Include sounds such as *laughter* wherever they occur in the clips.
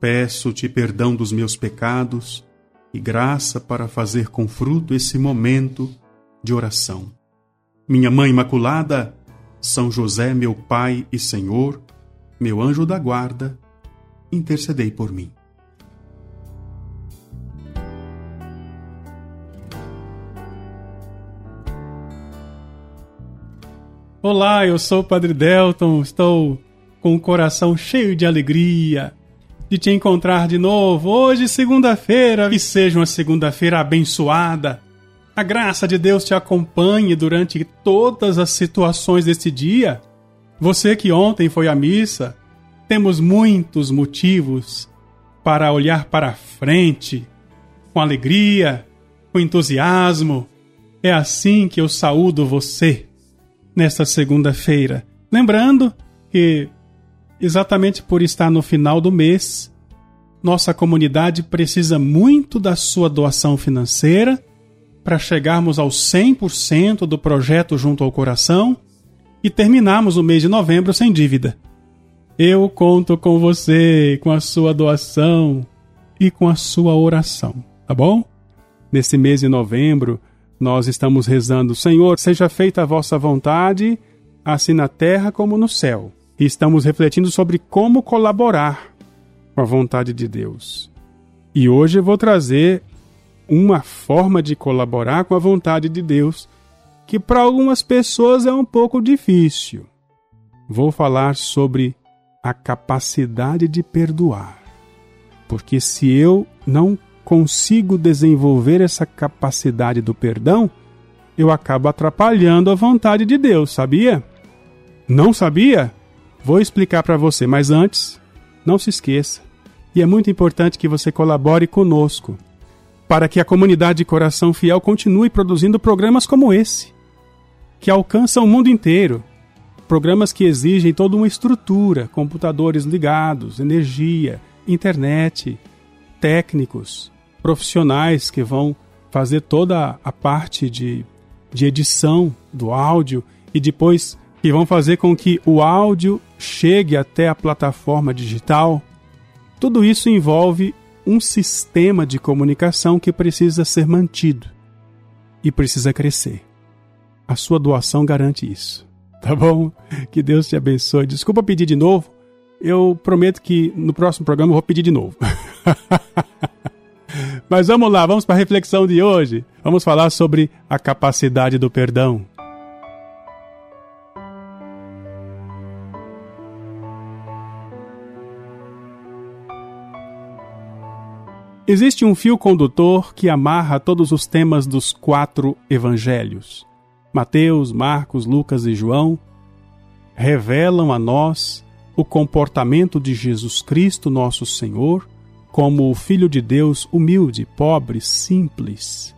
Peço-te perdão dos meus pecados e graça para fazer com fruto esse momento de oração. Minha Mãe Imaculada, São José, meu Pai e Senhor, meu anjo da guarda, intercedei por mim. Olá, eu sou o Padre Delton, estou com o coração cheio de alegria de te encontrar de novo hoje, segunda-feira, e seja uma segunda-feira abençoada. A graça de Deus te acompanhe durante todas as situações deste dia. Você que ontem foi à missa, temos muitos motivos para olhar para frente com alegria, com entusiasmo. É assim que eu saúdo você nesta segunda-feira. Lembrando que exatamente por estar no final do mês, nossa comunidade precisa muito da sua doação financeira para chegarmos ao 100% do projeto junto ao coração e terminarmos o mês de novembro sem dívida. Eu conto com você, com a sua doação e com a sua oração, tá bom? Nesse mês de novembro, nós estamos rezando: Senhor, seja feita a vossa vontade, assim na terra como no céu e estamos refletindo sobre como colaborar com a vontade de Deus. E hoje eu vou trazer uma forma de colaborar com a vontade de Deus que para algumas pessoas é um pouco difícil. Vou falar sobre a capacidade de perdoar. Porque se eu não consigo desenvolver essa capacidade do perdão, eu acabo atrapalhando a vontade de Deus, sabia? Não sabia? Vou explicar para você, mas antes, não se esqueça. E é muito importante que você colabore conosco para que a comunidade de Coração Fiel continue produzindo programas como esse, que alcançam o mundo inteiro. Programas que exigem toda uma estrutura, computadores ligados, energia, internet, técnicos, profissionais que vão fazer toda a parte de, de edição do áudio e depois que vão fazer com que o áudio chegue até a plataforma digital. Tudo isso envolve um sistema de comunicação que precisa ser mantido e precisa crescer. A sua doação garante isso. Tá bom? Que Deus te abençoe. Desculpa pedir de novo. Eu prometo que no próximo programa eu vou pedir de novo. *laughs* Mas vamos lá, vamos para a reflexão de hoje. Vamos falar sobre a capacidade do perdão. Existe um fio condutor que amarra todos os temas dos quatro evangelhos. Mateus, Marcos, Lucas e João revelam a nós o comportamento de Jesus Cristo, nosso Senhor, como o Filho de Deus humilde, pobre, simples,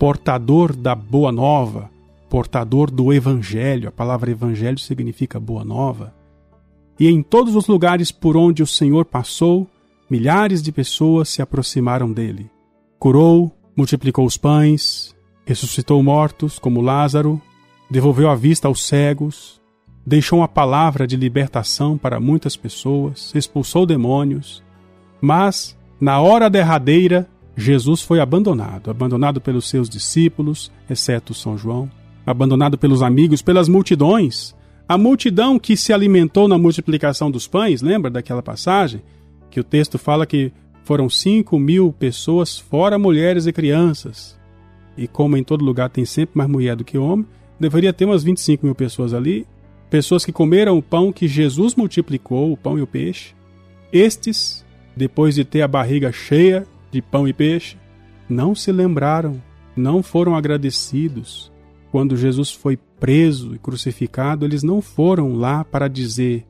portador da boa nova, portador do Evangelho. A palavra Evangelho significa boa nova. E em todos os lugares por onde o Senhor passou, milhares de pessoas se aproximaram dele. Curou, multiplicou os pães, ressuscitou mortos, como Lázaro, devolveu a vista aos cegos, deixou uma palavra de libertação para muitas pessoas, expulsou demônios. Mas, na hora derradeira, Jesus foi abandonado abandonado pelos seus discípulos, exceto São João, abandonado pelos amigos, pelas multidões. A multidão que se alimentou na multiplicação dos pães, lembra daquela passagem? Que o texto fala que foram 5 mil pessoas, fora mulheres e crianças. E como em todo lugar tem sempre mais mulher do que homem, deveria ter umas 25 mil pessoas ali. Pessoas que comeram o pão que Jesus multiplicou, o pão e o peixe. Estes, depois de ter a barriga cheia de pão e peixe, não se lembraram, não foram agradecidos. Quando Jesus foi preso e crucificado, eles não foram lá para dizer: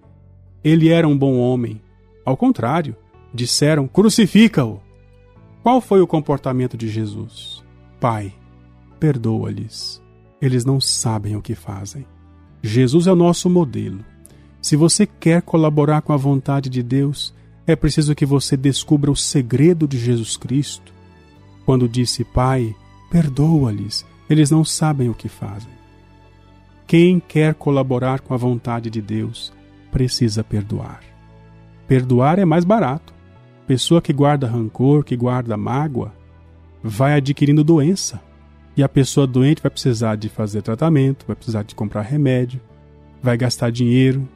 Ele era um bom homem, ao contrário, disseram: Crucifica-o! Qual foi o comportamento de Jesus? Pai, perdoa-lhes. Eles não sabem o que fazem. Jesus é o nosso modelo. Se você quer colaborar com a vontade de Deus, é preciso que você descubra o segredo de Jesus Cristo. Quando disse, Pai, perdoa-lhes, eles não sabem o que fazem. Quem quer colaborar com a vontade de Deus precisa perdoar. Perdoar é mais barato. Pessoa que guarda rancor, que guarda mágoa, vai adquirindo doença. E a pessoa doente vai precisar de fazer tratamento, vai precisar de comprar remédio, vai gastar dinheiro.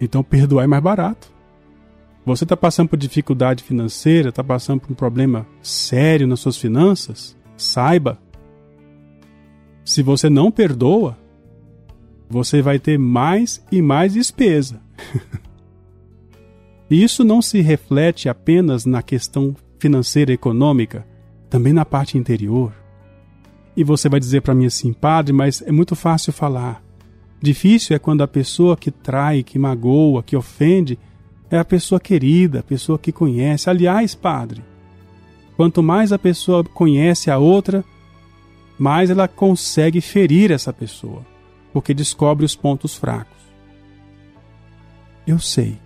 Então perdoar é mais barato. Você está passando por dificuldade financeira, está passando por um problema sério nas suas finanças? Saiba. Se você não perdoa, você vai ter mais e mais despesa. *laughs* Isso não se reflete apenas na questão financeira e econômica, também na parte interior. E você vai dizer para mim assim, padre, mas é muito fácil falar. Difícil é quando a pessoa que trai, que magoa, que ofende, é a pessoa querida, a pessoa que conhece. Aliás, padre, quanto mais a pessoa conhece a outra, mais ela consegue ferir essa pessoa, porque descobre os pontos fracos. Eu sei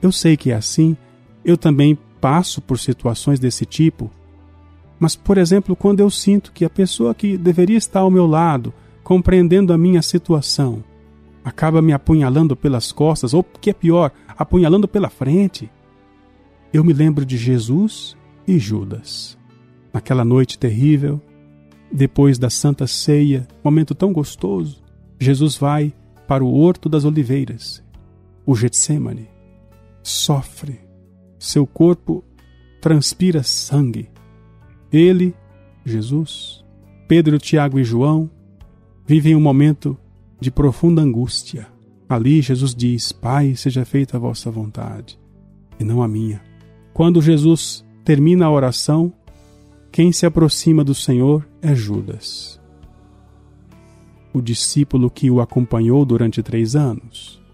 eu sei que é assim, eu também passo por situações desse tipo. Mas, por exemplo, quando eu sinto que a pessoa que deveria estar ao meu lado, compreendendo a minha situação, acaba me apunhalando pelas costas, ou, que é pior, apunhalando pela frente, eu me lembro de Jesus e Judas. Naquela noite terrível, depois da Santa Ceia, momento tão gostoso, Jesus vai para o Horto das Oliveiras, o Getsemane sofre, seu corpo transpira sangue. Ele, Jesus, Pedro, Tiago e João vivem um momento de profunda angústia. Ali Jesus diz: Pai, seja feita a vossa vontade, e não a minha. Quando Jesus termina a oração, quem se aproxima do Senhor é Judas, o discípulo que o acompanhou durante três anos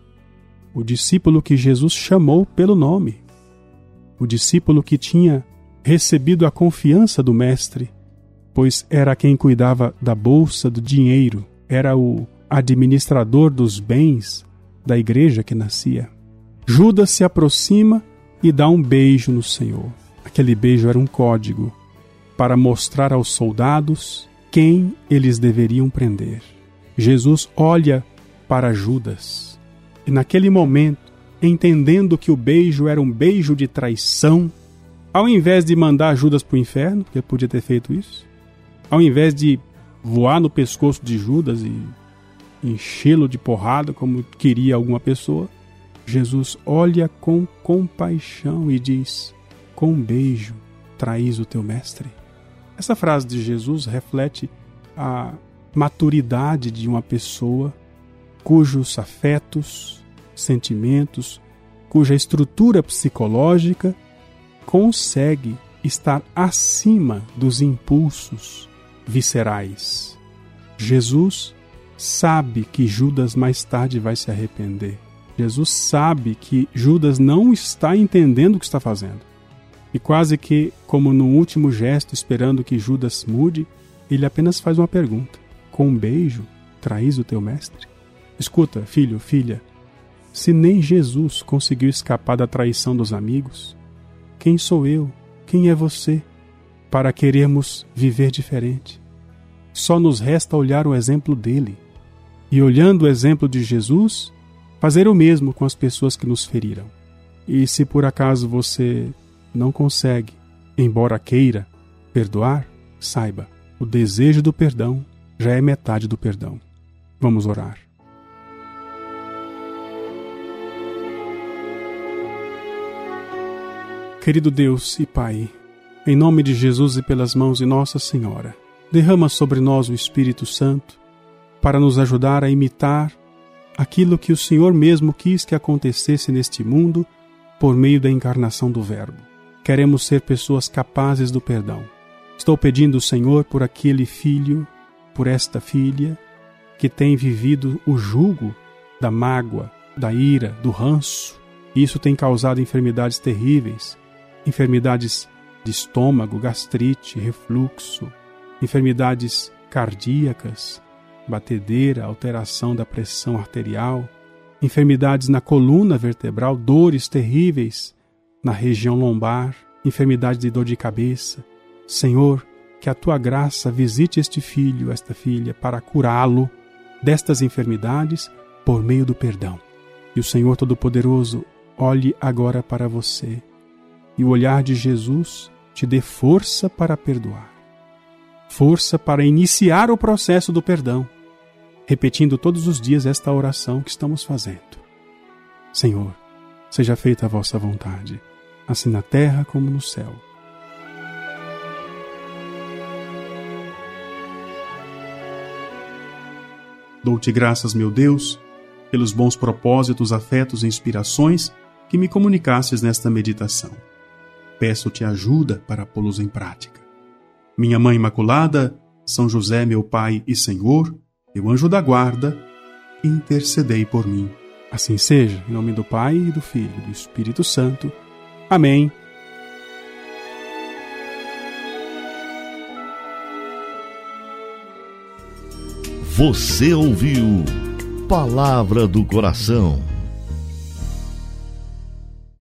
o discípulo que Jesus chamou pelo nome, o discípulo que tinha recebido a confiança do Mestre, pois era quem cuidava da bolsa do dinheiro, era o administrador dos bens da igreja que nascia. Judas se aproxima e dá um beijo no Senhor. Aquele beijo era um código para mostrar aos soldados quem eles deveriam prender. Jesus olha para Judas e naquele momento, entendendo que o beijo era um beijo de traição, ao invés de mandar Judas para o inferno, que podia ter feito isso, ao invés de voar no pescoço de Judas e enchê-lo de porrada como queria alguma pessoa, Jesus olha com compaixão e diz: Com beijo traís o teu mestre. Essa frase de Jesus reflete a maturidade de uma pessoa cujos afetos, sentimentos, cuja estrutura psicológica consegue estar acima dos impulsos viscerais. Jesus sabe que Judas mais tarde vai se arrepender. Jesus sabe que Judas não está entendendo o que está fazendo. E quase que, como no último gesto, esperando que Judas mude, ele apenas faz uma pergunta: Com um beijo, traís o teu mestre? Escuta, filho, filha, se nem Jesus conseguiu escapar da traição dos amigos, quem sou eu, quem é você, para querermos viver diferente? Só nos resta olhar o exemplo dele e, olhando o exemplo de Jesus, fazer o mesmo com as pessoas que nos feriram. E se por acaso você não consegue, embora queira, perdoar, saiba, o desejo do perdão já é metade do perdão. Vamos orar. Querido Deus e Pai, em nome de Jesus e pelas mãos de Nossa Senhora, derrama sobre nós o Espírito Santo para nos ajudar a imitar aquilo que o Senhor mesmo quis que acontecesse neste mundo por meio da encarnação do Verbo. Queremos ser pessoas capazes do perdão. Estou pedindo, Senhor, por aquele filho, por esta filha, que tem vivido o jugo da mágoa, da ira, do ranço. Isso tem causado enfermidades terríveis enfermidades de estômago, gastrite, refluxo, enfermidades cardíacas, batedeira, alteração da pressão arterial, enfermidades na coluna vertebral, dores terríveis na região lombar, enfermidade de dor de cabeça. Senhor, que a tua graça visite este filho, esta filha, para curá-lo destas enfermidades por meio do perdão. E o Senhor Todo-Poderoso olhe agora para você e o olhar de Jesus te dê força para perdoar, força para iniciar o processo do perdão, repetindo todos os dias esta oração que estamos fazendo. Senhor, seja feita a vossa vontade, assim na terra como no céu. Dou-te graças, meu Deus, pelos bons propósitos, afetos e inspirações que me comunicasses nesta meditação peço-te ajuda para pô-los em prática. Minha Mãe Imaculada, São José, meu Pai e Senhor, meu anjo da guarda, intercedei por mim. Assim seja, em nome do Pai, e do Filho e do Espírito Santo. Amém. Você ouviu Palavra do Coração